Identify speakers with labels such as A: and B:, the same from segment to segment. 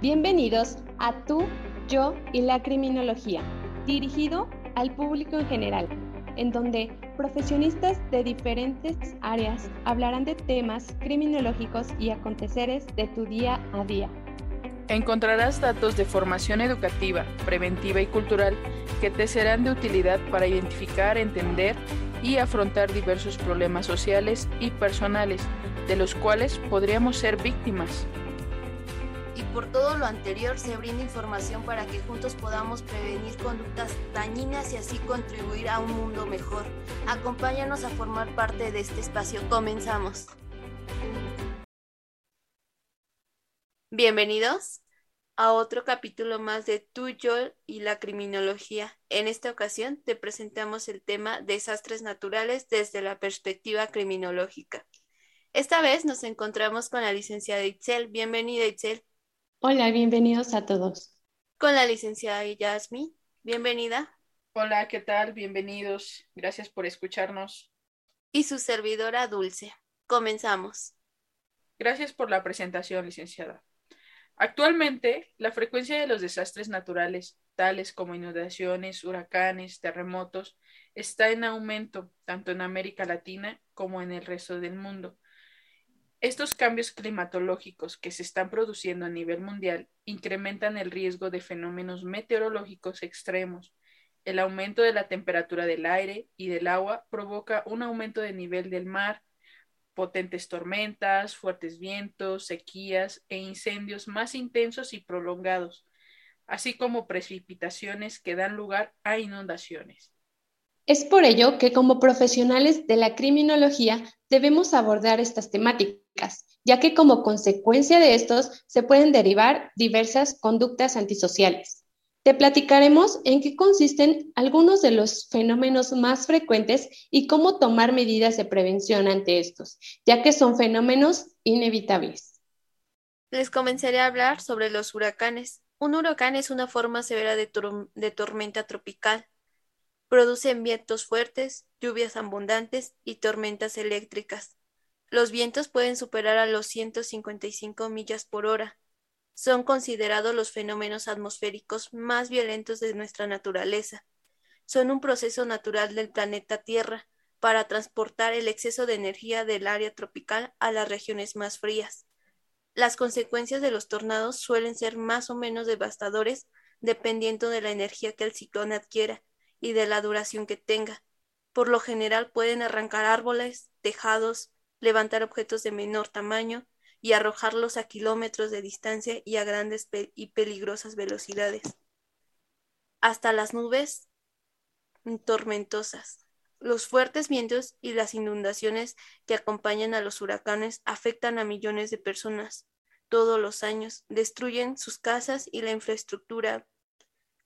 A: Bienvenidos a Tú, Yo y la Criminología, dirigido al público en general, en donde profesionistas de diferentes áreas hablarán de temas criminológicos y aconteceres de tu día a día.
B: Encontrarás datos de formación educativa, preventiva y cultural que te serán de utilidad para identificar, entender y afrontar diversos problemas sociales y personales de los cuales podríamos ser víctimas.
C: Por todo lo anterior se brinda información para que juntos podamos prevenir conductas dañinas y así contribuir a un mundo mejor. Acompáñanos a formar parte de este espacio. Comenzamos. Bienvenidos a otro capítulo más de Tuyo y la criminología. En esta ocasión te presentamos el tema desastres naturales desde la perspectiva criminológica. Esta vez nos encontramos con la licenciada Itzel. Bienvenida, Itzel.
A: Hola, bienvenidos a todos.
C: Con la licenciada Yasmi. Bienvenida.
B: Hola, ¿qué tal? Bienvenidos. Gracias por escucharnos.
C: Y su servidora Dulce. Comenzamos.
B: Gracias por la presentación, licenciada. Actualmente, la frecuencia de los desastres naturales, tales como inundaciones, huracanes, terremotos, está en aumento tanto en América Latina como en el resto del mundo. Estos cambios climatológicos que se están produciendo a nivel mundial incrementan el riesgo de fenómenos meteorológicos extremos. El aumento de la temperatura del aire y del agua provoca un aumento del nivel del mar, potentes tormentas, fuertes vientos, sequías e incendios más intensos y prolongados, así como precipitaciones que dan lugar a inundaciones.
A: Es por ello que como profesionales de la criminología debemos abordar estas temáticas, ya que como consecuencia de estos se pueden derivar diversas conductas antisociales. Te platicaremos en qué consisten algunos de los fenómenos más frecuentes y cómo tomar medidas de prevención ante estos, ya que son fenómenos inevitables.
C: Les comenzaré a hablar sobre los huracanes. Un huracán es una forma severa de, tormenta tropical. Producen vientos fuertes, lluvias abundantes y tormentas eléctricas. Los vientos pueden superar a los 155 millas por hora son considerados los fenómenos atmosféricos más violentos de nuestra naturaleza. Son un proceso natural del planeta Tierra para transportar el exceso de energía del área tropical a las regiones más frías. Las consecuencias de los tornados suelen ser más o menos devastadores dependiendo de la energía que el ciclón adquiera y de la duración que tenga. Por lo general pueden arrancar árboles, tejados, levantar objetos de menor tamaño y arrojarlos a kilómetros de distancia y a grandes y peligrosas velocidades. Hasta las nubes tormentosas. Los fuertes vientos y las inundaciones que acompañan a los huracanes afectan a millones de personas todos los años, destruyen sus casas y la infraestructura,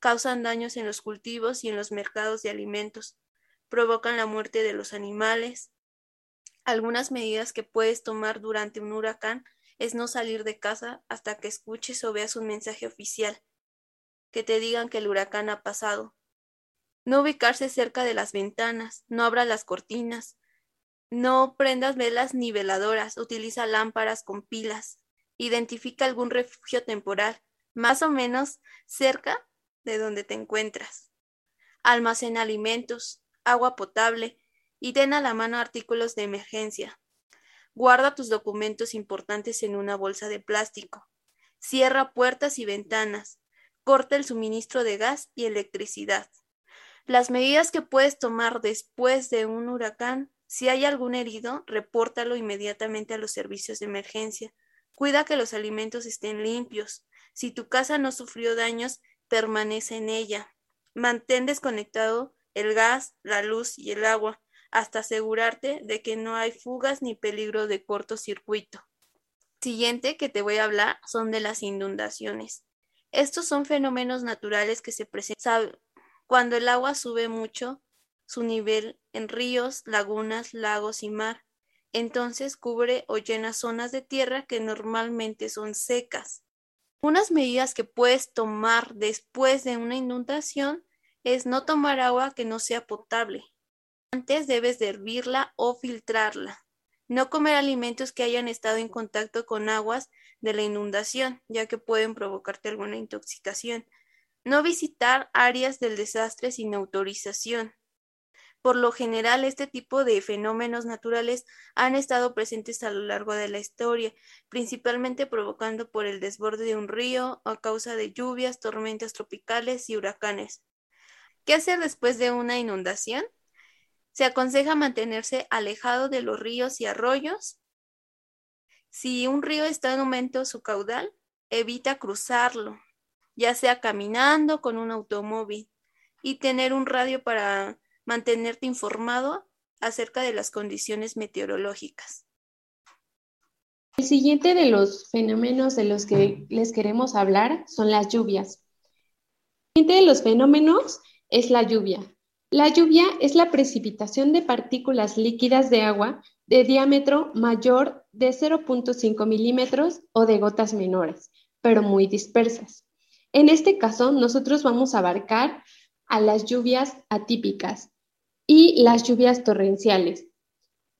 C: causan daños en los cultivos y en los mercados de alimentos, provocan la muerte de los animales, algunas medidas que puedes tomar durante un huracán es no salir de casa hasta que escuches o veas un mensaje oficial que te digan que el huracán ha pasado. No ubicarse cerca de las ventanas, no abra las cortinas, no prendas velas ni veladoras, utiliza lámparas con pilas, identifica algún refugio temporal, más o menos cerca de donde te encuentras. Almacena alimentos, agua potable, y ten a la mano artículos de emergencia. Guarda tus documentos importantes en una bolsa de plástico. Cierra puertas y ventanas. Corta el suministro de gas y electricidad. Las medidas que puedes tomar después de un huracán. Si hay algún herido, repórtalo inmediatamente a los servicios de emergencia. Cuida que los alimentos estén limpios. Si tu casa no sufrió daños, permanece en ella. Mantén desconectado el gas, la luz y el agua hasta asegurarte de que no hay fugas ni peligro de cortocircuito. Siguiente que te voy a hablar son de las inundaciones. Estos son fenómenos naturales que se presentan cuando el agua sube mucho su nivel en ríos, lagunas, lagos y mar. Entonces cubre o llena zonas de tierra que normalmente son secas. Unas medidas que puedes tomar después de una inundación es no tomar agua que no sea potable, antes debes de hervirla o filtrarla. No comer alimentos que hayan estado en contacto con aguas de la inundación, ya que pueden provocarte alguna intoxicación. No visitar áreas del desastre sin autorización. Por lo general, este tipo de fenómenos naturales han estado presentes a lo largo de la historia, principalmente provocando por el desborde de un río a causa de lluvias, tormentas tropicales y huracanes. ¿Qué hacer después de una inundación? Se aconseja mantenerse alejado de los ríos y arroyos. Si un río está en aumento su caudal, evita cruzarlo, ya sea caminando con un automóvil, y tener un radio para mantenerte informado acerca de las condiciones meteorológicas.
A: El siguiente de los fenómenos de los que les queremos hablar son las lluvias. El siguiente de los fenómenos es la lluvia. La lluvia es la precipitación de partículas líquidas de agua de diámetro mayor de 0.5 milímetros o de gotas menores, pero muy dispersas. En este caso, nosotros vamos a abarcar a las lluvias atípicas y las lluvias torrenciales.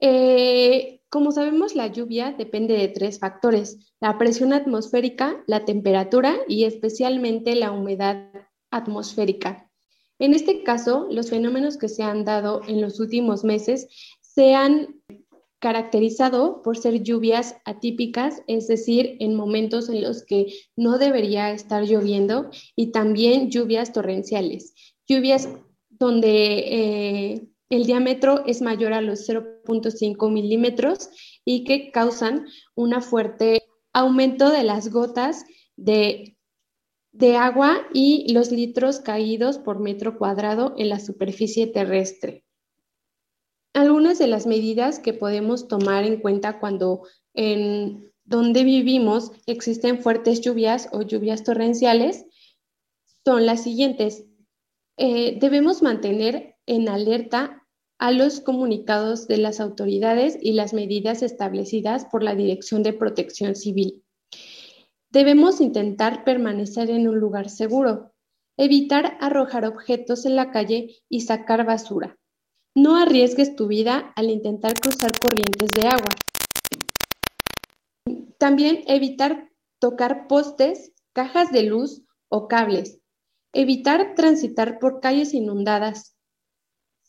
A: Eh, como sabemos, la lluvia depende de tres factores, la presión atmosférica, la temperatura y especialmente la humedad atmosférica. En este caso, los fenómenos que se han dado en los últimos meses se han caracterizado por ser lluvias atípicas, es decir, en momentos en los que no debería estar lloviendo, y también lluvias torrenciales, lluvias donde eh, el diámetro es mayor a los 0.5 milímetros y que causan un fuerte aumento de las gotas de de agua y los litros caídos por metro cuadrado en la superficie terrestre. Algunas de las medidas que podemos tomar en cuenta cuando en donde vivimos existen fuertes lluvias o lluvias torrenciales son las siguientes. Eh, debemos mantener en alerta a los comunicados de las autoridades y las medidas establecidas por la Dirección de Protección Civil. Debemos intentar permanecer en un lugar seguro, evitar arrojar objetos en la calle y sacar basura. No arriesgues tu vida al intentar cruzar corrientes de agua. También evitar tocar postes, cajas de luz o cables. Evitar transitar por calles inundadas.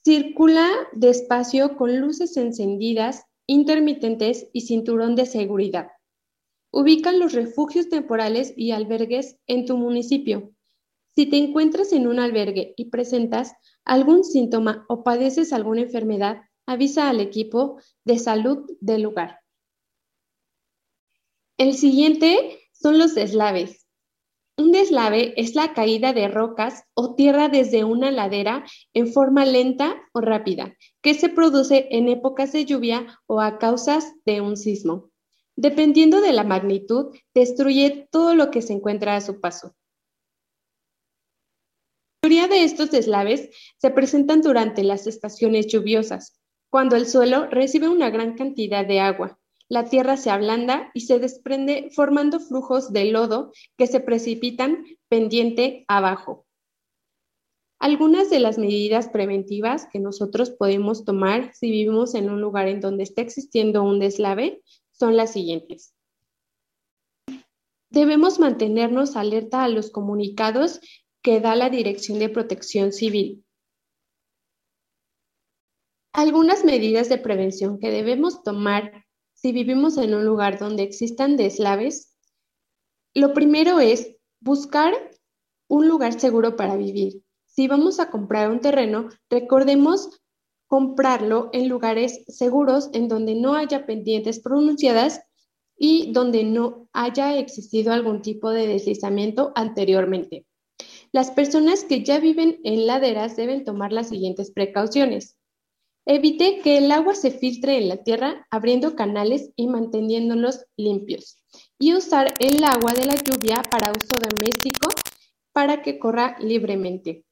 A: Circula despacio con luces encendidas, intermitentes y cinturón de seguridad. Ubican los refugios temporales y albergues en tu municipio. Si te encuentras en un albergue y presentas algún síntoma o padeces alguna enfermedad, avisa al equipo de salud del lugar. El siguiente son los deslaves. Un deslave es la caída de rocas o tierra desde una ladera en forma lenta o rápida, que se produce en épocas de lluvia o a causas de un sismo. Dependiendo de la magnitud, destruye todo lo que se encuentra a su paso. La mayoría de estos deslaves se presentan durante las estaciones lluviosas, cuando el suelo recibe una gran cantidad de agua. La tierra se ablanda y se desprende formando flujos de lodo que se precipitan pendiente abajo. Algunas de las medidas preventivas que nosotros podemos tomar si vivimos en un lugar en donde está existiendo un deslave son las siguientes. Debemos mantenernos alerta a los comunicados que da la Dirección de Protección Civil. Algunas medidas de prevención que debemos tomar si vivimos en un lugar donde existan deslaves. Lo primero es buscar un lugar seguro para vivir. Si vamos a comprar un terreno, recordemos comprarlo en lugares seguros en donde no haya pendientes pronunciadas y donde no haya existido algún tipo de deslizamiento anteriormente. Las personas que ya viven en laderas deben tomar las siguientes precauciones. Evite que el agua se filtre en la tierra abriendo canales y manteniéndolos limpios. Y usar el agua de la lluvia para uso doméstico para que corra libremente.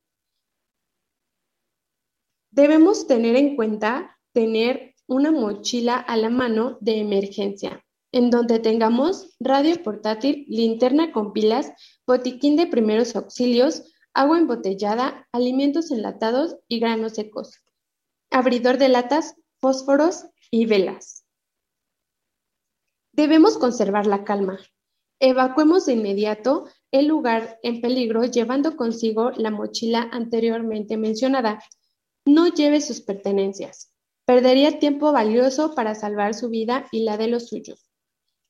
A: Debemos tener en cuenta tener una mochila a la mano de emergencia, en donde tengamos radio portátil, linterna con pilas, botiquín de primeros auxilios, agua embotellada, alimentos enlatados y granos secos, abridor de latas, fósforos y velas. Debemos conservar la calma. Evacuemos de inmediato el lugar en peligro llevando consigo la mochila anteriormente mencionada. No lleve sus pertenencias. Perdería tiempo valioso para salvar su vida y la de los suyos.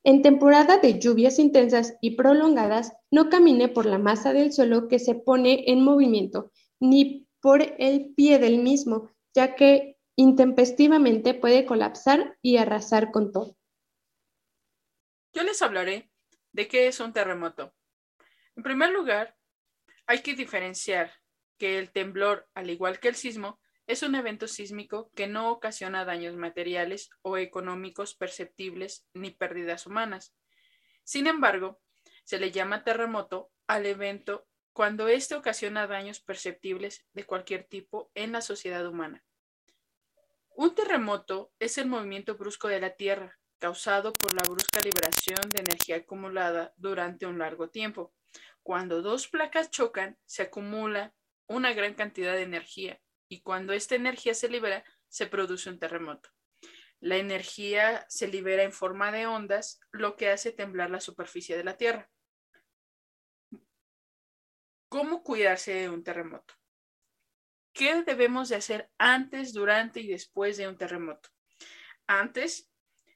A: En temporada de lluvias intensas y prolongadas, no camine por la masa del suelo que se pone en movimiento, ni por el pie del mismo, ya que intempestivamente puede colapsar y arrasar con todo.
B: Yo les hablaré de qué es un terremoto. En primer lugar, hay que diferenciar que el temblor, al igual que el sismo, es un evento sísmico que no ocasiona daños materiales o económicos perceptibles ni pérdidas humanas. Sin embargo, se le llama terremoto al evento cuando éste ocasiona daños perceptibles de cualquier tipo en la sociedad humana. Un terremoto es el movimiento brusco de la Tierra, causado por la brusca liberación de energía acumulada durante un largo tiempo. Cuando dos placas chocan, se acumula una gran cantidad de energía y cuando esta energía se libera, se produce un terremoto. La energía se libera en forma de ondas, lo que hace temblar la superficie de la Tierra. ¿Cómo cuidarse de un terremoto? ¿Qué debemos de hacer antes, durante y después de un terremoto? Antes,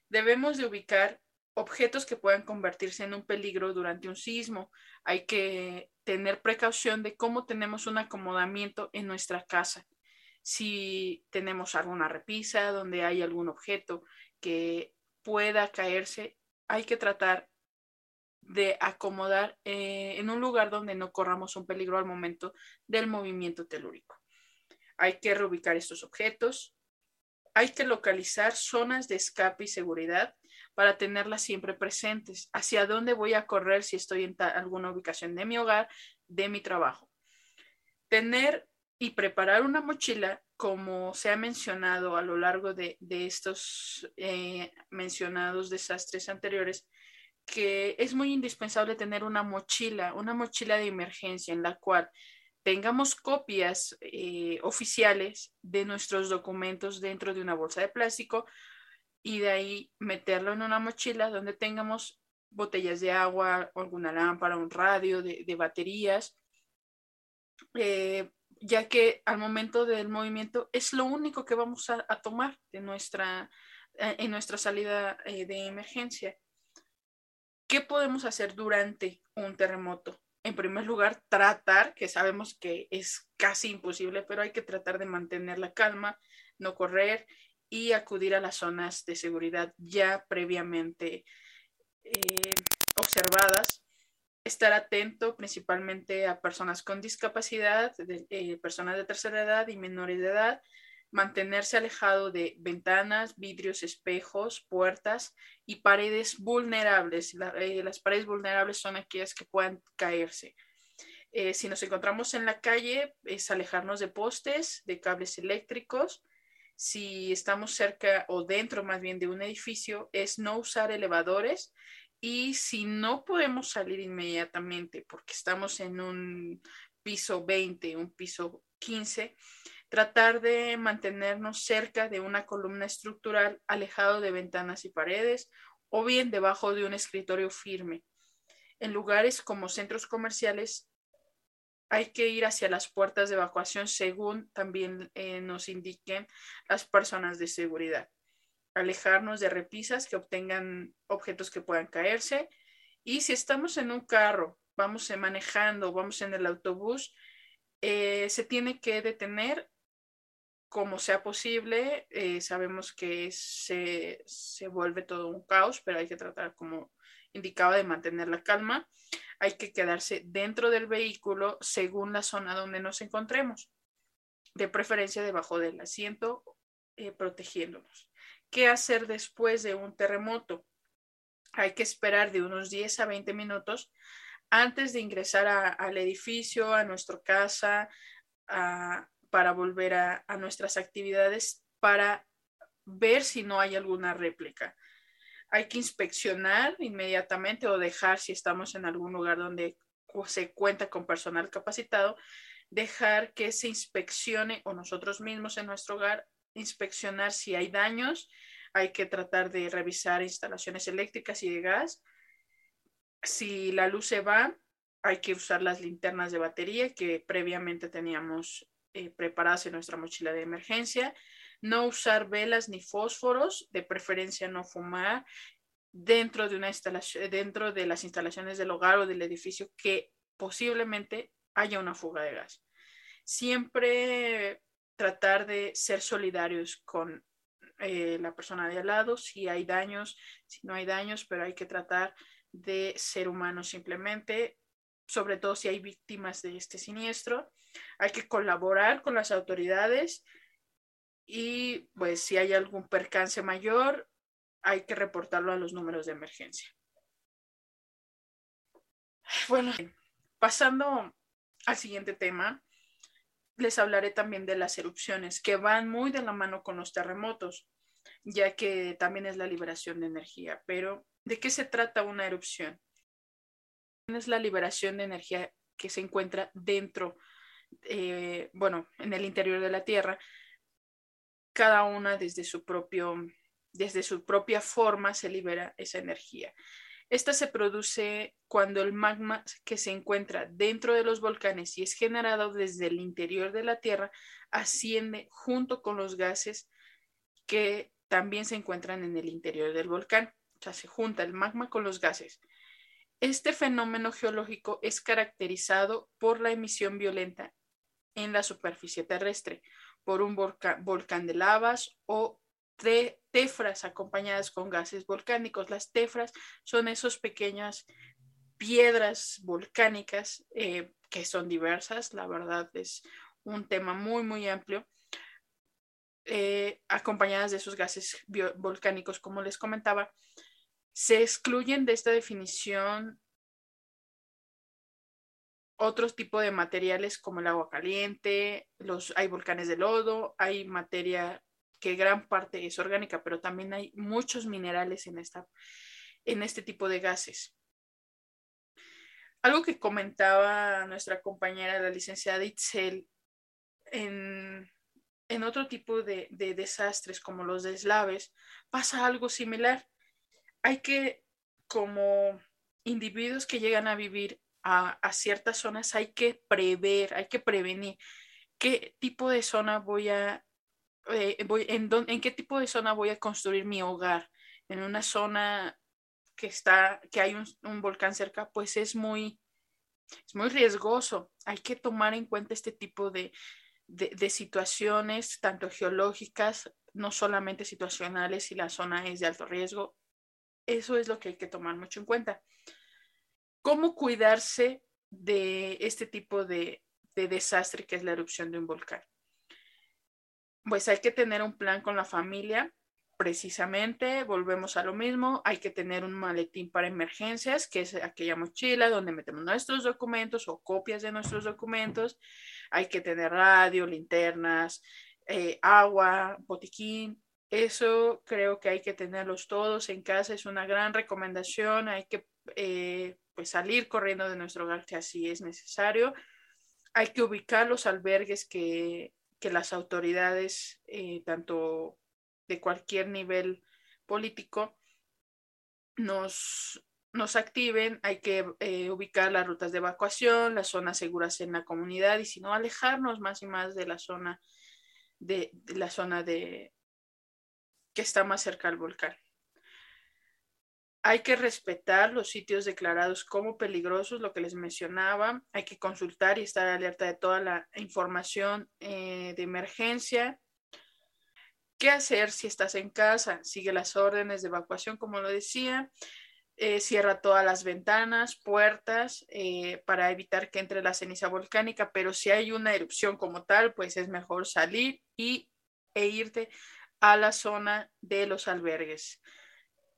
B: debemos de ubicar objetos que puedan convertirse en un peligro durante un sismo. Hay que tener precaución de cómo tenemos un acomodamiento en nuestra casa. Si tenemos alguna repisa donde hay algún objeto que pueda caerse, hay que tratar de acomodar eh, en un lugar donde no corramos un peligro al momento del movimiento telúrico. Hay que reubicar estos objetos. Hay que localizar zonas de escape y seguridad para tenerlas siempre presentes. Hacia dónde voy a correr si estoy en alguna ubicación de mi hogar, de mi trabajo. Tener y preparar una mochila, como se ha mencionado a lo largo de, estos eh, mencionados desastres anteriores, que es muy indispensable tener una mochila, una mochila de emergencia en la cual tengamos copias eh, oficiales de nuestros documentos dentro de una bolsa de plástico y de ahí meterlo en una mochila donde tengamos botellas de agua, alguna lámpara, un radio de, baterías, eh, ya que al momento del movimiento es lo único que vamos a, tomar de nuestra, eh, en nuestra salida de emergencia. ¿Qué podemos hacer durante un terremoto? En primer lugar, tratar, que sabemos que es casi imposible, pero hay que tratar de mantener la calma, no correr y acudir a las zonas de seguridad ya previamente eh, observadas. Estar atento principalmente a personas con discapacidad, eh, personas de tercera edad y menores de edad, mantenerse alejado de ventanas, vidrios, espejos, puertas y paredes vulnerables. Eh, las paredes vulnerables son aquellas que puedan caerse. Eh, si nos encontramos en la calle, es alejarnos de postes, de cables eléctricos. Si estamos cerca o dentro más bien de un edificio, es no usar elevadores. Y si no podemos salir inmediatamente porque estamos en un piso 20, un piso 15, tratar de mantenernos cerca de una columna estructural alejado de ventanas y paredes o bien debajo de un escritorio firme. En lugares como centros comerciales hay que ir hacia las puertas de evacuación según también eh, nos indiquen las personas de seguridad. Alejarnos de repisas que obtengan objetos que puedan caerse. Y si estamos en un carro, vamos manejando, vamos en el autobús, eh, se tiene que detener como sea posible. Eh, sabemos que se, se, vuelve todo un caos, pero hay que tratar, como indicaba, de mantener la calma. Hay que quedarse dentro del vehículo según la zona donde nos encontremos, de preferencia debajo del asiento, eh, protegiéndonos. ¿Qué hacer después de un terremoto? Hay que esperar de unos 10 a 20 minutos antes de ingresar al edificio, a nuestra casa, a, para volver a, nuestras actividades para ver si no hay alguna réplica. Hay que inspeccionar inmediatamente o dejar, si estamos en algún lugar donde se cuenta con personal capacitado, dejar que se inspeccione o nosotros mismos en nuestro hogar inspeccionar si hay daños. Hay que tratar de revisar instalaciones eléctricas y de gas Si la luz se va, hay que usar las linternas de batería que previamente teníamos eh, preparadas en nuestra mochila de emergencia. No usar velas ni fósforos, de preferencia no fumar dentro de, una instalación, dentro de las instalaciones del hogar o del edificio que posiblemente haya una fuga de gas. Siempre tratar de ser solidarios con eh, la persona de al lado, si hay daños, si no hay daños, pero hay que tratar de ser humanos simplemente, sobre todo si hay víctimas de este siniestro. Hay que colaborar con las autoridades y pues si hay algún percance mayor, hay que reportarlo a los números de emergencia. Bueno, pasando al siguiente tema, les hablaré también de las erupciones, que van muy de la mano con los terremotos, ya que también es la liberación de energía. Pero, ¿de qué se trata una erupción? Es la liberación de energía que se encuentra dentro, eh, bueno, en el interior de la Tierra, cada una desde su propio, desde su propia forma se libera esa energía. Esta se produce cuando el magma que se encuentra dentro de los volcanes y es generado desde el interior de la Tierra asciende junto con los gases que también se encuentran en el interior del volcán. O sea, se junta el magma con los gases. Este fenómeno geológico es caracterizado por la emisión violenta en la superficie terrestre por un volcán de lavas o tefras acompañadas con gases volcánicos. Las tefras son esas pequeñas piedras volcánicas eh, que son diversas, la verdad es un tema muy, muy amplio, eh, acompañadas de esos gases volcánicos, como les comentaba, se excluyen de esta definición otros tipos de materiales como el agua caliente, los, hay volcanes de lodo, hay materia que gran parte es orgánica, pero también hay muchos minerales en, esta, en este tipo de gases. Algo que comentaba nuestra compañera, la licenciada Itzel, en, en otro tipo de, de, desastres como los deslaves, pasa algo similar. Hay que, como individuos que llegan a vivir a, ciertas zonas, hay que prever, hay que prevenir qué tipo de zona voy a eh, voy, en, en qué tipo de zona voy a construir mi hogar. En una zona que está, que hay un, volcán cerca, pues es muy, es muy riesgoso. Hay que tomar en cuenta este tipo de, de, situaciones, tanto geológicas, no solamente situacionales, si la zona es de alto riesgo. Eso es lo que hay que tomar mucho en cuenta. ¿Cómo cuidarse de este tipo de, de desastre que es la erupción de un volcán? pues hay que tener un plan con la familia. Precisamente, volvemos a lo mismo, hay que tener un maletín para emergencias, que es aquella mochila donde metemos nuestros documentos o copias de nuestros documentos. Hay que tener radio, linternas, eh, agua, botiquín. Eso creo que hay que tenerlos todos en casa, es una gran recomendación. Hay que eh, pues salir corriendo de nuestro hogar si así es necesario. Hay que ubicar los albergues que que las autoridades, eh, tanto de cualquier nivel político, nos, nos activen, hay que eh, ubicar las rutas de evacuación, las zonas seguras en la comunidad y si no, alejarnos más y más de la zona de, de la zona de que está más cerca al volcán. Hay que respetar los sitios declarados como peligrosos, lo que les mencionaba. Hay que consultar y estar alerta de toda la información eh, de emergencia. ¿Qué hacer si estás en casa? Sigue las órdenes de evacuación, como lo decía. Eh, cierra todas las ventanas, puertas, eh, para evitar que entre la ceniza volcánica, pero si hay una erupción como tal, pues es mejor salir y, e irte a la zona de los albergues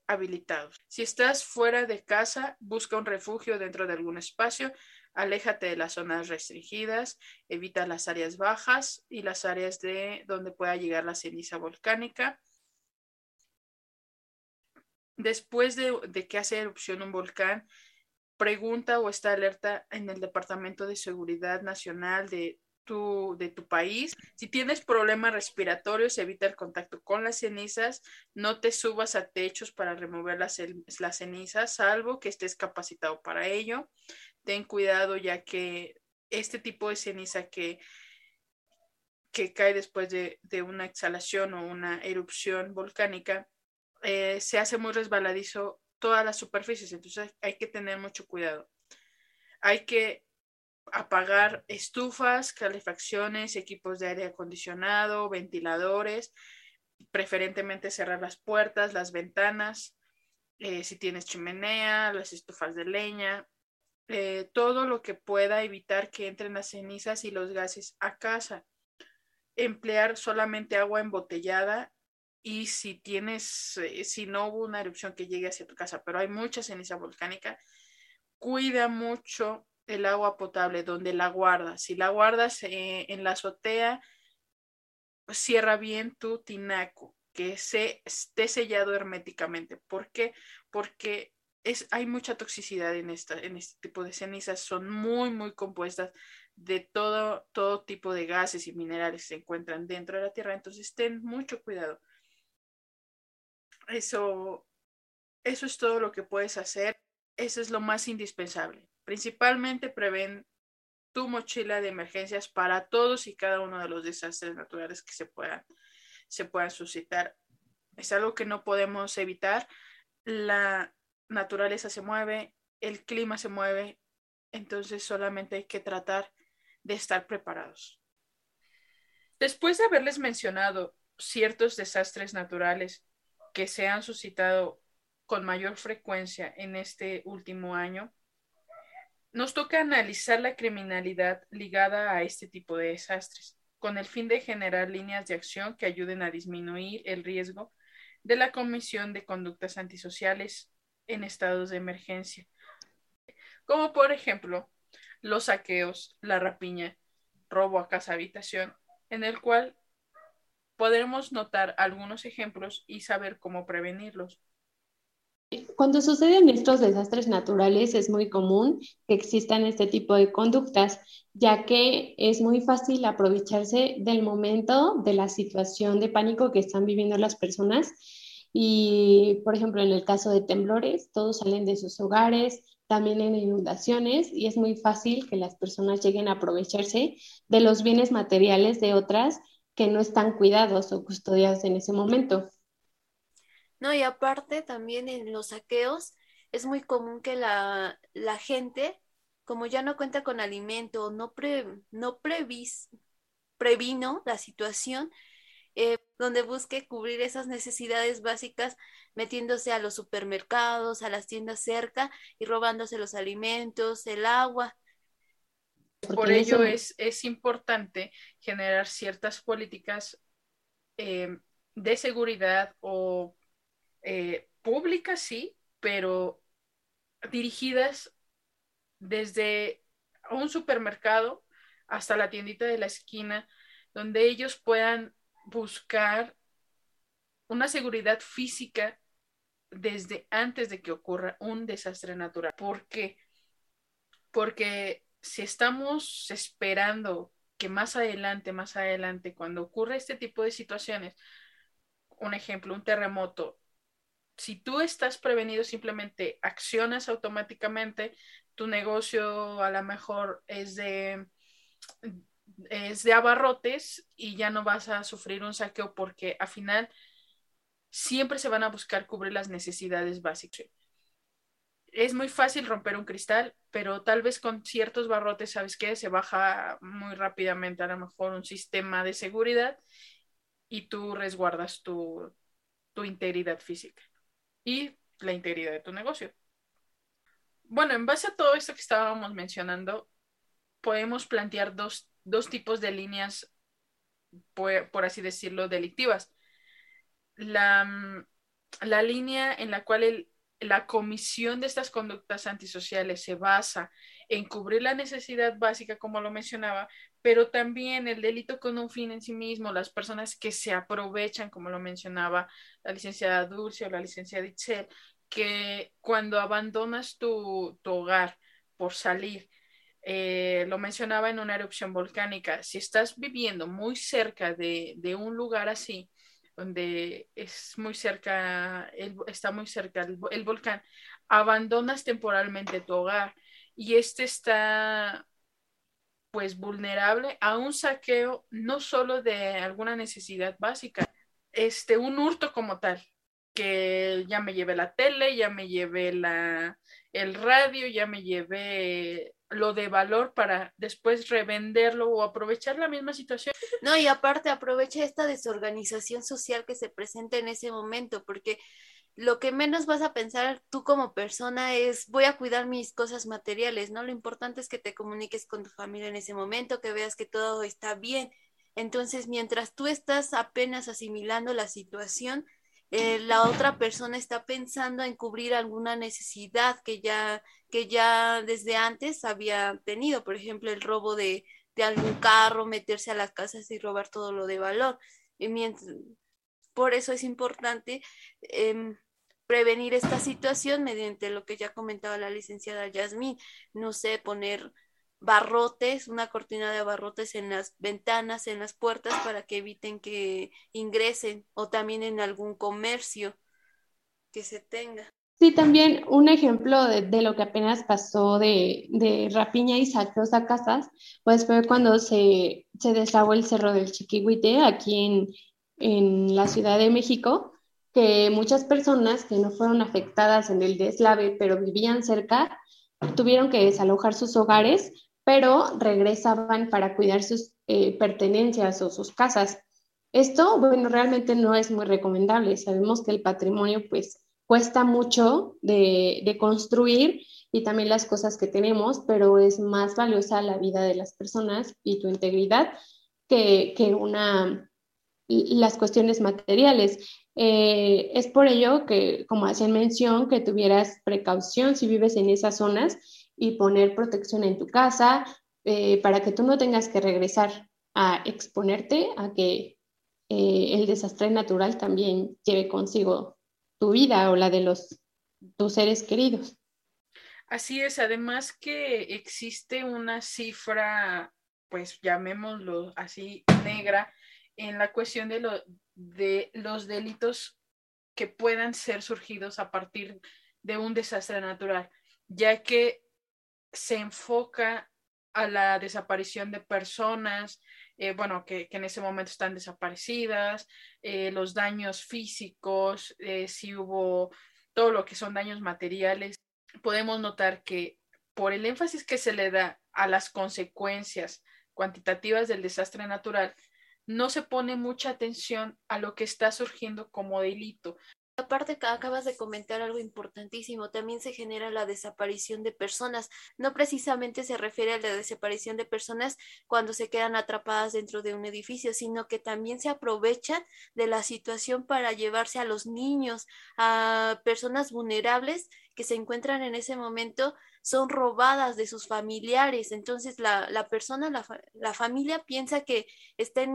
B: habilitados. Si estás fuera de casa, busca un refugio dentro de algún espacio, aléjate de las zonas restringidas, evita las áreas bajas y las áreas de donde pueda llegar la ceniza volcánica. Después de, de que hace erupción un volcán, pregunta o está alerta en el Departamento de Seguridad Nacional de de tu país. Si tienes problemas respiratorios, evita el contacto con las cenizas. No te subas a techos para remover las, las cenizas, salvo que estés capacitado para ello. Ten cuidado ya que este tipo de ceniza que, que cae después de, una exhalación o una erupción volcánica eh, se hace muy resbaladizo todas las superficies, entonces hay que tener mucho cuidado. Hay que apagar estufas, calefacciones, equipos de aire acondicionado, ventiladores, preferentemente cerrar las puertas, las ventanas, eh, si tienes chimenea, las estufas de leña, eh, todo lo que pueda evitar que entren las cenizas y los gases a casa. Emplear solamente agua embotellada y si tienes, eh, si no hubo una erupción que llegue hacia tu casa, pero hay mucha ceniza volcánica, cuida mucho el agua potable, donde la guardas. Si la guardas eh, en la azotea, cierra bien tu tinaco, que se, esté sellado herméticamente. ¿Por qué? Porque es, hay mucha toxicidad en, esta, en este tipo de cenizas, son muy, muy compuestas de todo, todo tipo de gases y minerales que se encuentran dentro de la Tierra, entonces ten mucho cuidado. Eso, eso es todo lo que puedes hacer, eso es lo más indispensable. Principalmente prevén tu mochila de emergencias para todos y cada uno de los desastres naturales que se puedan, se puedan suscitar. Es algo que no podemos evitar. La naturaleza se mueve, el clima se mueve, entonces solamente hay que tratar de estar preparados. Después de haberles mencionado ciertos desastres naturales que se han suscitado con mayor frecuencia en este último año, nos toca analizar la criminalidad ligada a este tipo de desastres, con el fin de generar líneas de acción que ayuden a disminuir el riesgo de la comisión de conductas antisociales en estados de emergencia, como por ejemplo los saqueos, la rapiña, robo a casa habitación, en el cual podremos notar algunos ejemplos y saber cómo prevenirlos.
A: Cuando suceden estos desastres naturales es muy común que existan este tipo de conductas, ya que es muy fácil aprovecharse del momento, de la situación de pánico que están viviendo las personas. Y, por ejemplo, en el caso de temblores, todos salen de sus hogares, también en inundaciones, y es muy fácil que las personas lleguen a aprovecharse de los bienes materiales de otras que no están cuidados o custodiados en ese momento.
C: No, y aparte también en los saqueos es muy común que la, gente, como ya no cuenta con alimento, no, no previs, previno la situación, eh, donde busque cubrir esas necesidades básicas metiéndose a los supermercados, a las tiendas cerca y robándose los alimentos, el agua.
B: Por ello es, es importante generar ciertas políticas eh, de seguridad o eh, públicas, sí, pero dirigidas desde un supermercado hasta la tiendita de la esquina, donde ellos puedan buscar una seguridad física desde antes de que ocurra un desastre natural. ¿Por qué? Porque si estamos esperando que más adelante, más adelante, cuando ocurre este tipo de situaciones, un ejemplo, un terremoto, si tú estás prevenido, simplemente accionas automáticamente, tu negocio a lo mejor es de, es de abarrotes y ya no vas a sufrir un saqueo porque al final siempre se van a buscar cubrir las necesidades básicas. Es muy fácil romper un cristal, pero tal vez con ciertos barrotes, ¿sabes qué? Se baja muy rápidamente a lo mejor un sistema de seguridad y tú resguardas tu, tu integridad física y la integridad de tu negocio. Bueno, en base a todo esto que estábamos mencionando, podemos plantear dos, tipos de líneas, por, así decirlo, delictivas. La, mm, la línea en la cual la comisión de estas conductas antisociales se basa en cubrir la necesidad básica, como lo mencionaba, pero también el delito con un fin en sí mismo, las personas que se aprovechan, como lo mencionaba la licenciada Dulce o la licenciada Itzel, que cuando abandonas tu, hogar por salir, eh, lo mencionaba en una erupción volcánica, si estás viviendo muy cerca de, un lugar así, donde es muy cerca, está muy cerca el, volcán, abandonas temporalmente tu hogar y este está pues vulnerable a un saqueo no solo de alguna necesidad básica, este, un hurto como tal, que ya me llevé la tele, ya me llevé la, el radio, ya me llevé lo de valor para después revenderlo o aprovechar la misma situación.
C: No, y aparte aprovecha esta desorganización social que se presenta en ese momento, porque lo que menos vas a pensar tú como persona es voy a cuidar mis cosas materiales, ¿no? Lo importante es que te comuniques con tu familia en ese momento, que veas que todo está bien. Entonces, mientras tú estás apenas asimilando la situación, eh, la otra persona está pensando en cubrir alguna necesidad que ya, que ya desde antes había tenido, por ejemplo, el robo de, de algún carro, meterse a las casas y robar todo lo de valor. Y mientras, por eso es importante em, prevenir esta situación mediante lo que ya comentaba la licenciada Yasmín, no sé, poner barrotes, una cortina de barrotes en las ventanas, en las puertas para que eviten que ingresen o también en algún comercio que se tenga.
A: Sí, también un ejemplo de, lo que apenas pasó de, de, rapiña y saqueos a casas, pues fue cuando se, se el cerro del Chiquihuite aquí en, en la Ciudad de México, que muchas personas que no fueron afectadas en el deslave, pero vivían cerca, tuvieron que desalojar sus hogares pero regresaban para cuidar sus eh, pertenencias o sus casas. Esto, bueno, realmente no es muy recomendable. Sabemos que el patrimonio, pues, cuesta mucho de, construir y también las cosas que tenemos, pero es más valiosa la vida de las personas y tu integridad que, que una, las cuestiones materiales. Eh, es por ello que, como hacían mención, que tuvieras precaución si vives en esas zonas y poner protección en tu casa eh, para que tú no tengas que regresar a exponerte a que eh, el desastre natural también lleve consigo tu vida o la de los tus seres queridos.
B: Así es, además que existe una cifra, pues llamémoslo así, negra, en la cuestión de, lo, de los delitos que puedan ser surgidos a partir de un desastre natural, ya que se enfoca a la desaparición de personas, eh, bueno, que, en ese momento están desaparecidas, eh, los daños físicos, eh, si hubo todo lo que son daños materiales. Podemos notar que por el énfasis que se le da a las consecuencias cuantitativas del desastre natural, no se pone mucha atención a lo que está surgiendo como delito,
C: Aparte, acabas de comentar algo importantísimo, también se genera la desaparición de personas. No precisamente se refiere a la desaparición de personas cuando se quedan atrapadas dentro de un edificio, sino que también se aprovechan de la situación para llevarse a los niños, a personas vulnerables que se encuentran en ese momento son robadas de sus familiares. Entonces la, la persona, la, la, familia piensa que está,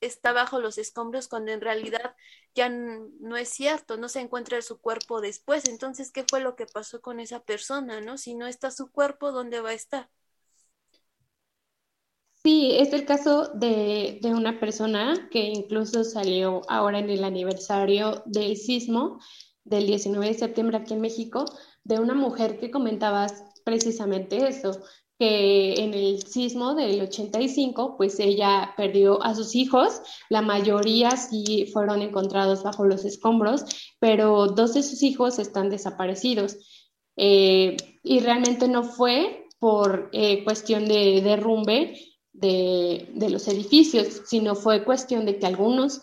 C: está bajo los escombros cuando en realidad ya no es cierto, no se encuentra su cuerpo después. Entonces, ¿qué fue lo que pasó con esa persona? ¿no? Si no está su cuerpo, ¿dónde va a estar?
A: Sí, es el caso de, de, una persona que incluso salió ahora en el aniversario del sismo del 19 de septiembre aquí en México, de una mujer que comentabas precisamente eso, que en el sismo del 85, pues ella perdió a sus hijos, la mayoría sí fueron encontrados bajo los escombros, pero dos de sus hijos están desaparecidos. Eh, y realmente no fue por eh, cuestión de derrumbe de, de los edificios, sino fue cuestión de que algunos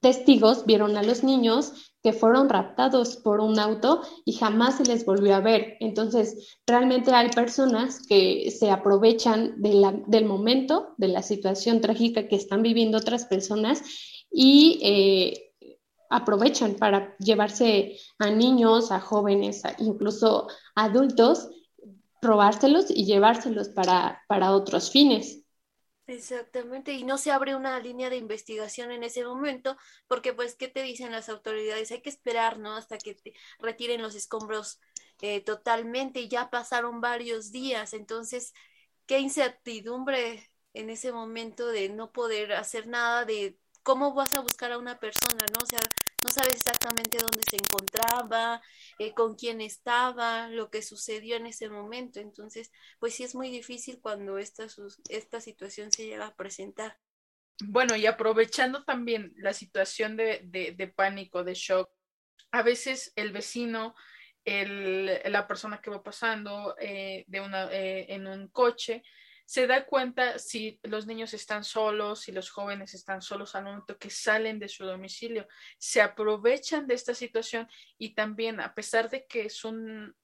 A: testigos vieron a los niños que fueron raptados por un auto y jamás se les volvió a ver. Entonces, realmente hay personas que se aprovechan del momento, de la situación trágica que están viviendo otras personas y eh, aprovechan para llevarse a niños, a jóvenes, incluso adultos, robárselos y llevárselos para, para otros fines.
C: Exactamente, y no se abre una línea de investigación en ese momento, porque pues, ¿qué te dicen las autoridades? Hay que esperar, ¿no? Hasta que te retiren los escombros eh, totalmente, ya pasaron varios días, entonces qué incertidumbre en ese momento de no poder hacer nada, de cómo vas a buscar a una persona, ¿no? O sea, no sabes exactamente dónde se encontraba, eh, con quién estaba, lo que sucedió en ese momento. Entonces, pues sí es muy difícil cuando esta, esta situación se llega a presentar.
B: Bueno, y aprovechando también la situación de, de, pánico, de shock, a veces el vecino, el, la persona que va pasando eh, de una, eh, en un coche, se da cuenta si los niños están solos, si los jóvenes están solos al momento que salen de su domicilio, se aprovechan de esta situación y también, a pesar de que es un,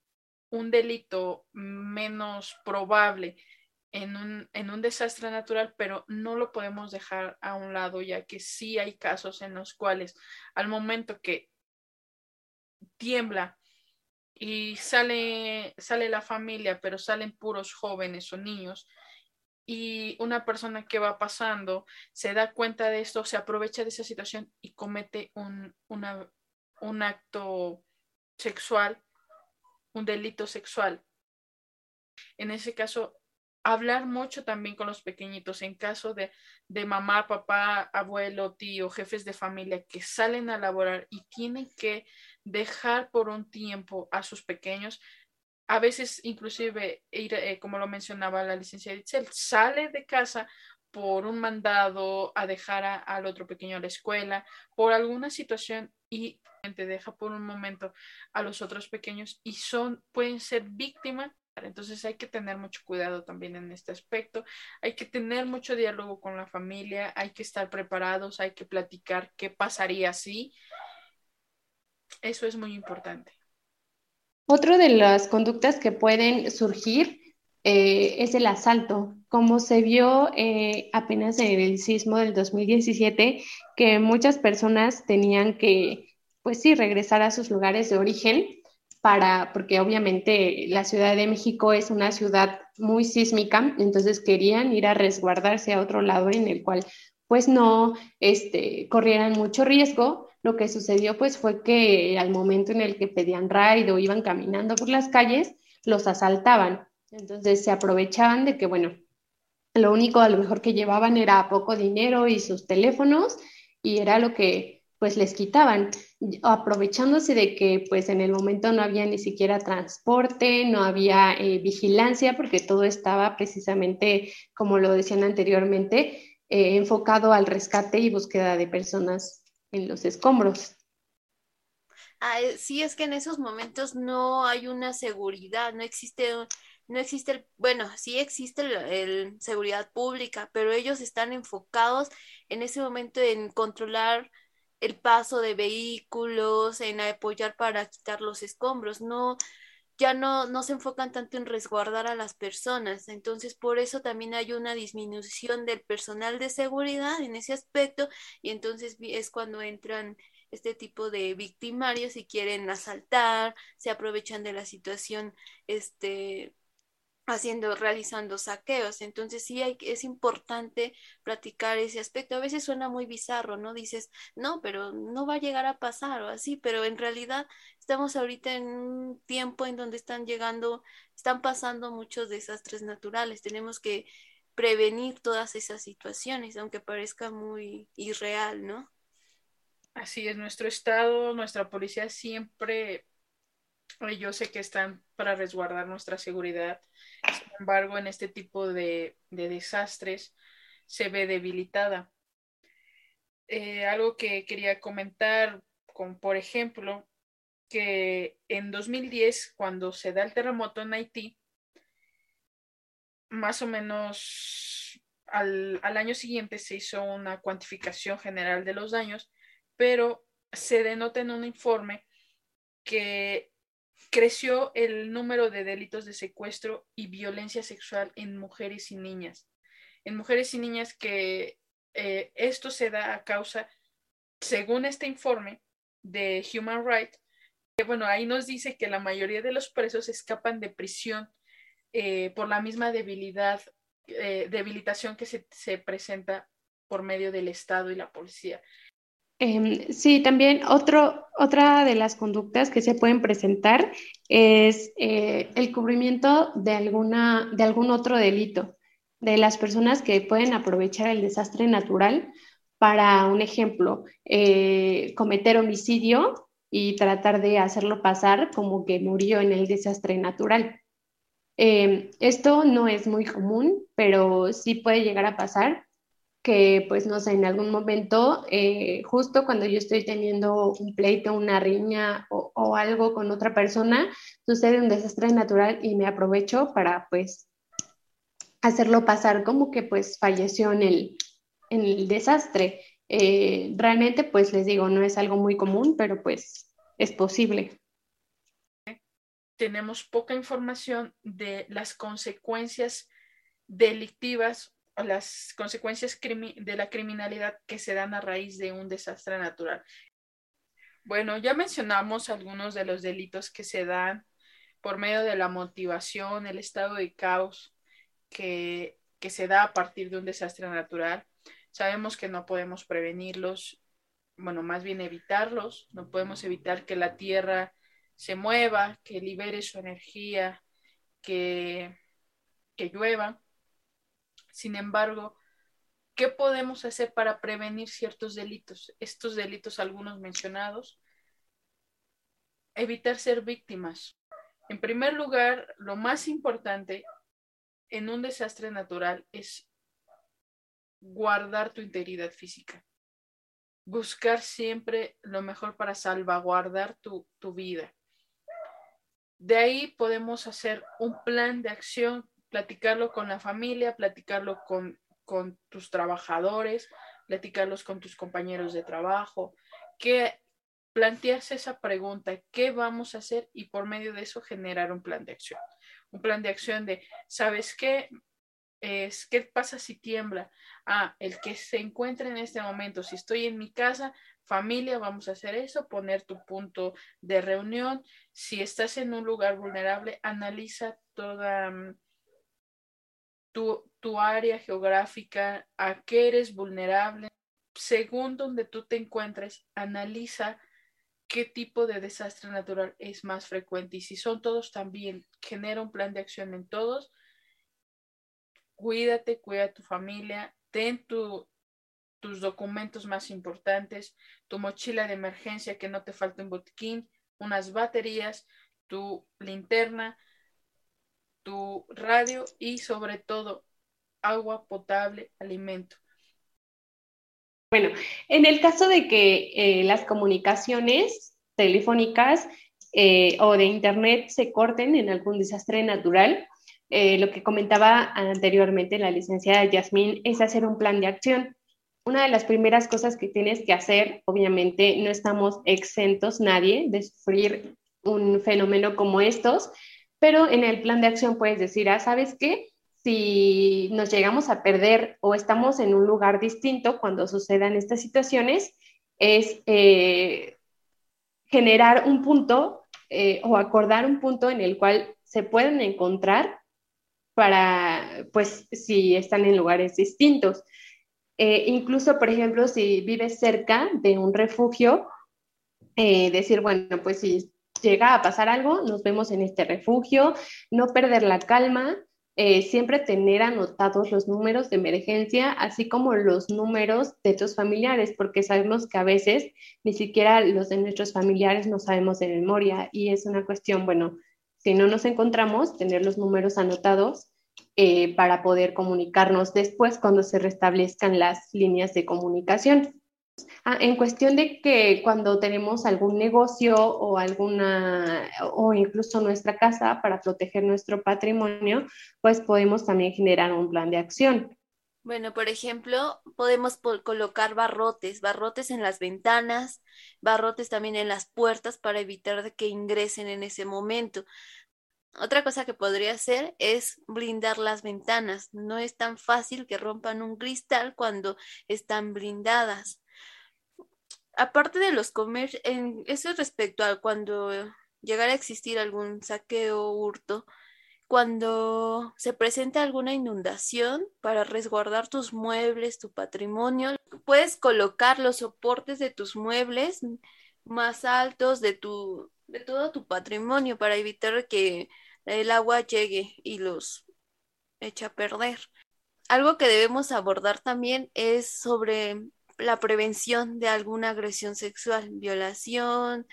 B: un delito menos probable en un, en un desastre natural, pero no lo podemos dejar a un lado, ya que sí hay casos en los cuales al momento que tiembla y sale, sale la familia, pero salen puros jóvenes o niños, y una persona que va pasando se da cuenta de esto, se aprovecha de esa situación y comete un, un acto sexual, un delito sexual. En ese caso, hablar mucho también con los pequeñitos en caso de, de mamá, papá, abuelo, tío, jefes de familia que salen a laborar y tienen que dejar por un tiempo a sus pequeños, a veces inclusive, ir, eh, como lo mencionaba la licenciada Itzel, sale de casa por un mandado a dejar al otro pequeño a la escuela, por alguna situación y te deja por un momento a los otros pequeños y son, pueden ser víctimas. Entonces hay que tener mucho cuidado también en este aspecto, hay que tener mucho diálogo con la familia, hay que estar preparados, hay que platicar qué pasaría si. Eso es muy importante.
A: Otro de las conductas que pueden surgir eh, es el asalto. Como se vio eh, apenas en el sismo del 2017, que muchas personas tenían que, pues sí, regresar a sus lugares de origen para, porque obviamente la Ciudad de México es una ciudad muy sísmica, entonces querían ir a resguardarse a otro lado en el cual pues no este, corrieran mucho riesgo lo que sucedió pues fue que al momento en el que pedían raid o iban caminando por las calles, los asaltaban. Entonces se aprovechaban de que, bueno, lo único a lo mejor que llevaban era poco dinero y sus teléfonos y era lo que pues les quitaban, aprovechándose de que pues en el momento no había ni siquiera transporte, no había eh, vigilancia, porque todo estaba precisamente, como lo decían anteriormente, eh, enfocado al rescate y búsqueda de personas los escombros.
C: Ah, eh, sí, es que en esos momentos no hay una seguridad, no existe, no existe, el, bueno, sí existe el, seguridad pública, pero ellos están enfocados en ese momento en controlar el paso de vehículos, en apoyar para quitar los escombros, no, ya no, no se enfocan tanto en resguardar a las personas. Entonces, por eso también hay una disminución del personal de seguridad en ese aspecto y entonces es cuando entran este tipo de victimarios y quieren asaltar, se aprovechan de la situación, este, haciendo, realizando saqueos. Entonces sí hay, es importante practicar ese aspecto. A veces suena muy bizarro, ¿no? Dices, no, pero no va a llegar a pasar o así, pero en realidad estamos ahorita en un tiempo en donde están llegando, están pasando muchos desastres naturales. Tenemos que prevenir todas esas situaciones, aunque parezca muy irreal, ¿no?
B: Así es, nuestro Estado, nuestra policía siempre yo sé que están para resguardar nuestra seguridad. Sin embargo, en este tipo de, desastres se ve debilitada. Eh, algo que quería comentar, con, por ejemplo, que en 2010, cuando se da el terremoto en Haití, más o menos al, al año siguiente se hizo una cuantificación general de los daños, pero se denota en un informe que creció el número de delitos de secuestro y violencia sexual en mujeres y niñas. En mujeres y niñas que eh, esto se da a causa, según este informe de Human Rights, que bueno, ahí nos dice que la mayoría de los presos escapan de prisión eh, por la misma debilidad, eh, debilitación que se, se presenta por medio del Estado y la policía.
A: Em, sí, también otro, otra de las conductas que se pueden presentar es eh, el cubrimiento de, alguna, de algún otro delito. de las personas que pueden aprovechar el desastre natural para, un ejemplo, eh, cometer homicidio y tratar de hacerlo pasar como que murió en el desastre natural. Eh, esto no es muy común, pero sí puede llegar a pasar que, pues, no sé, en algún momento, eh, justo cuando yo estoy teniendo un pleito, una riña o, algo con otra persona, sucede un desastre natural y me aprovecho para, pues, hacerlo pasar como que, pues, falleció en el, en el desastre. Eh, realmente, pues les digo, no es algo muy común, pero pues es posible.
B: Tenemos poca información de las consecuencias delictivas las consecuencias de la criminalidad que se dan a raíz de un desastre natural. Bueno, ya mencionamos algunos de los delitos que se dan por medio de la motivación, el estado de caos que, que se da a partir de un desastre natural. Sabemos que no podemos prevenirlos, bueno, más bien evitarlos, no podemos evitar que la Tierra se mueva, que libere su energía, que, que llueva. Sin embargo, ¿qué podemos hacer para prevenir ciertos delitos? Estos delitos, algunos mencionados, evitar ser víctimas. En primer lugar, lo más importante en un desastre natural es guardar tu integridad física. Buscar siempre lo mejor para salvaguardar tu, vida. De ahí podemos hacer un plan de acción, platicarlo con la familia, platicarlo con, con tus trabajadores, platicarlos con tus compañeros de trabajo, que plantearse esa pregunta, ¿qué vamos a hacer? Y por medio de eso generar un plan de acción. Un plan de acción de, ¿sabes qué? es qué pasa si tiembla. Ah, el que se encuentra en este momento, si estoy en mi casa, familia, vamos a hacer eso, poner tu punto de reunión. Si estás en un lugar vulnerable, analiza toda mm, tu, tu área geográfica, a qué eres vulnerable. Según donde tú te encuentres, analiza qué tipo de desastre natural es más frecuente y si son todos también, genera un plan de acción en todos cuídate, cuida a tu familia, ten tus documentos más importantes, tu mochila de emergencia, que no te falte un botiquín, unas baterías, tu linterna, tu radio y sobre todo agua potable, alimento.
A: Bueno, en el caso de que eh, las comunicaciones telefónicas eh, o de Internet se corten en algún desastre natural, eh, lo que comentaba anteriormente la licenciada Yasmín es hacer un plan de acción. Una de las primeras cosas que tienes que hacer, obviamente no estamos exentos nadie de sufrir un fenómeno como estos, pero en el plan de acción puedes decir, ah, ¿sabes qué? Si nos llegamos a perder o estamos en un lugar distinto cuando sucedan estas situaciones, es eh, generar un punto eh, o acordar un punto en el cual se pueden encontrar para, pues, si están en lugares distintos. Eh, incluso, por ejemplo, si vives cerca de un refugio, eh, decir, bueno, pues si llega a pasar algo, nos vemos en este refugio, no perder la calma, eh, siempre tener anotados los números de emergencia, así como los números de tus familiares, porque sabemos que a veces ni siquiera los de nuestros familiares no sabemos de memoria y es una cuestión, bueno, si no nos encontramos, tener los números anotados eh, para poder comunicarnos después cuando se restablezcan las líneas de comunicación. Ah, en cuestión de que cuando tenemos algún negocio o alguna o incluso nuestra casa para proteger nuestro patrimonio, pues podemos también generar un plan de acción.
C: Bueno, por ejemplo, podemos colocar barrotes, barrotes en las ventanas, barrotes también en las puertas para evitar que ingresen en ese momento. Otra cosa que podría hacer es blindar las ventanas. No es tan fácil que rompan un cristal cuando están blindadas. Aparte de los comercios, eso respecto a cuando llegara a existir algún saqueo o hurto, cuando se presenta alguna inundación para resguardar tus muebles, tu patrimonio, puedes colocar los soportes de tus muebles más altos de tu de todo tu patrimonio para evitar que el agua llegue y los eche a perder. algo que debemos abordar también es sobre la prevención de alguna agresión sexual, violación,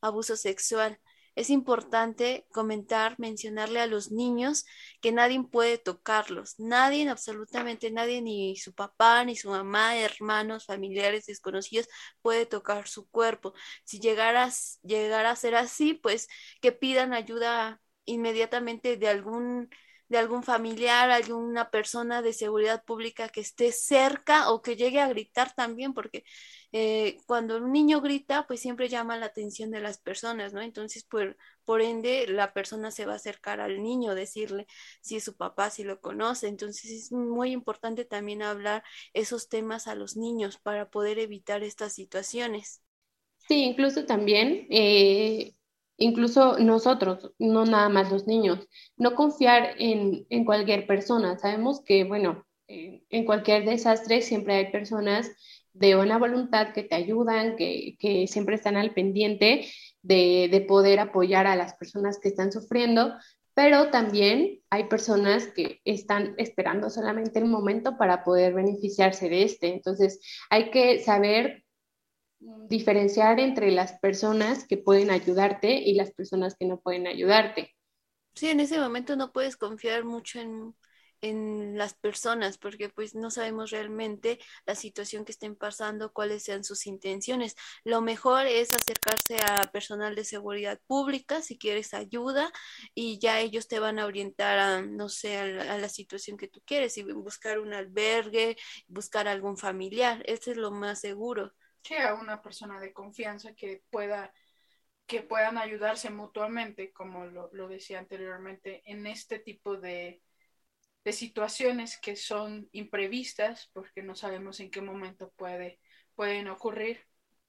C: abuso sexual. Es importante comentar, mencionarle a los niños que nadie puede tocarlos, nadie, absolutamente nadie, ni su papá, ni su mamá, hermanos, familiares desconocidos, puede tocar su cuerpo. Si llegara, a ser así, pues que pidan ayuda inmediatamente de algún de algún familiar, alguna persona de seguridad pública que esté cerca o que llegue a gritar también, porque eh, cuando un niño grita, pues siempre llama la atención de las personas, ¿no? Entonces, por, por ende, la persona se va a acercar al niño, decirle si es su papá, si lo conoce. Entonces, es muy importante también hablar esos temas a los niños para poder evitar estas situaciones.
A: Sí, incluso también eh, incluso nosotros, no nada más los niños, no confiar en, cualquier persona. Sabemos que, bueno, en cualquier desastre siempre hay personas de buena voluntad que te ayudan, que, siempre están al pendiente de, de, poder apoyar a las personas que están sufriendo, pero también hay personas que están esperando solamente el momento para poder beneficiarse de este. Entonces, hay que saber diferenciar entre las personas que pueden ayudarte y las personas que no pueden ayudarte.
C: Sí, en ese momento no puedes confiar mucho en, las personas porque pues no sabemos realmente la situación que estén pasando, cuáles sean sus intenciones. Lo mejor es acercarse a personal de seguridad pública si quieres ayuda y ya ellos te van a orientar a, no sé, a la, a la situación que tú quieres y buscar un albergue, buscar algún familiar. Eso es lo más seguro
B: a una persona de confianza que pueda que puedan ayudarse mutuamente, como lo, decía anteriormente, en este tipo de, de, situaciones que son imprevistas, porque no sabemos en qué momento puede, pueden ocurrir.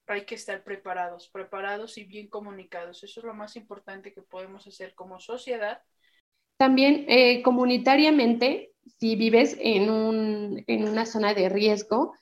B: Hay que estar preparados, preparados y bien comunicados. Eso es lo más importante que podemos hacer como sociedad.
A: También eh, comunitariamente, si vives en, un, en una zona de riesgo,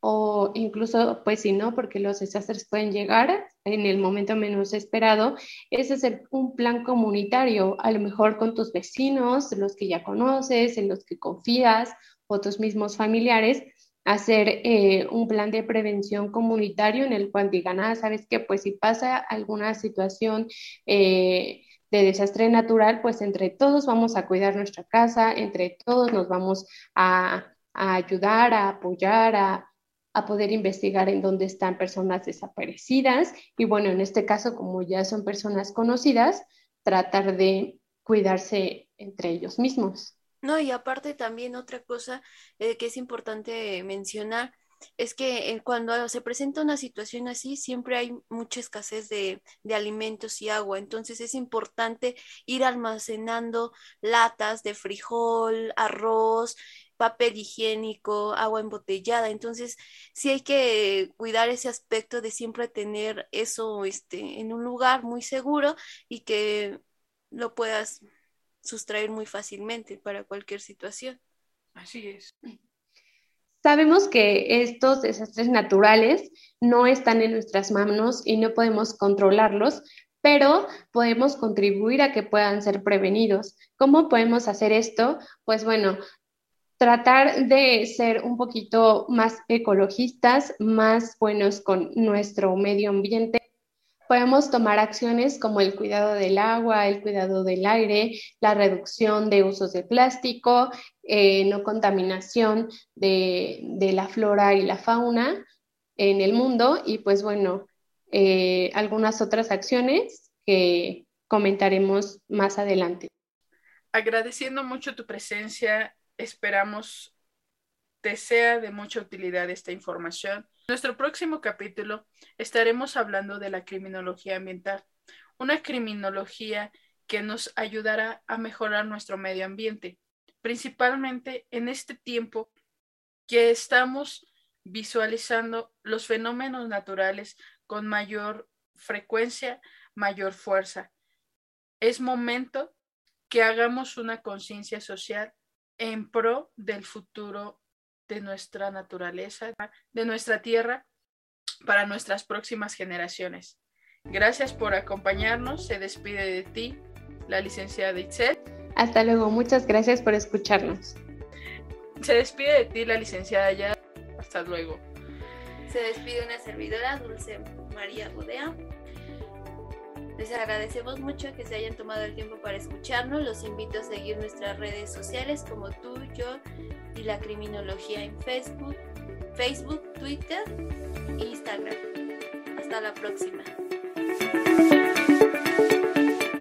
A: o incluso, pues si no, porque los desastres pueden llegar en el momento menos esperado, es hacer un plan comunitario, a lo mejor con tus vecinos, los que ya conoces, en los que confías, o tus mismos familiares, hacer eh, un plan de prevención comunitario en el cual digan, ah, sabes que pues si pasa alguna situación eh, de desastre natural, pues entre todos vamos a cuidar nuestra casa, entre todos nos vamos a, a ayudar, a apoyar, a, a poder investigar en dónde están personas desaparecidas y bueno, en este caso, como ya son personas conocidas, tratar de cuidarse entre ellos mismos.
C: No, y aparte también otra cosa eh, que es importante mencionar es que eh, cuando se presenta una situación así, siempre hay mucha escasez de, de, alimentos y agua. Entonces es importante ir almacenando latas de frijol, arroz, papel higiénico, agua embotellada. Entonces, sí hay que cuidar ese aspecto de siempre tener eso este, en un lugar muy seguro y que lo puedas sustraer muy fácilmente para cualquier situación.
B: Así es.
A: Sabemos que estos desastres naturales no están en nuestras manos y no podemos controlarlos, pero podemos contribuir a que puedan ser prevenidos. ¿Cómo podemos hacer esto? Pues bueno, tratar de ser un poquito más ecologistas, más buenos con nuestro medio ambiente. Podemos tomar acciones como el cuidado del agua, el cuidado del aire, la reducción de usos de plástico, eh, no contaminación de, la flora y la fauna en el mundo y pues bueno, eh, algunas otras acciones que comentaremos más adelante.
B: Agradeciendo mucho tu presencia Esperamos te sea de mucha utilidad esta información. En nuestro próximo capítulo estaremos hablando de la criminología ambiental, una criminología que nos ayudará a mejorar nuestro medio ambiente, principalmente en este tiempo que estamos visualizando los fenómenos naturales con mayor frecuencia, mayor fuerza. Es momento que hagamos una conciencia social en pro del futuro de nuestra naturaleza, de nuestra tierra, para nuestras próximas generaciones. Gracias por acompañarnos. Se despide de ti la licenciada Itzel.
A: Hasta luego. Muchas gracias por escucharnos.
B: Se despide de ti la licenciada ya. Hasta luego.
C: Se despide una servidora, Dulce María Budea. Les agradecemos mucho que se hayan tomado el tiempo para escucharnos. Los invito a seguir nuestras redes sociales como tú, yo y la criminología en Facebook, Facebook, Twitter, Instagram. Hasta la próxima.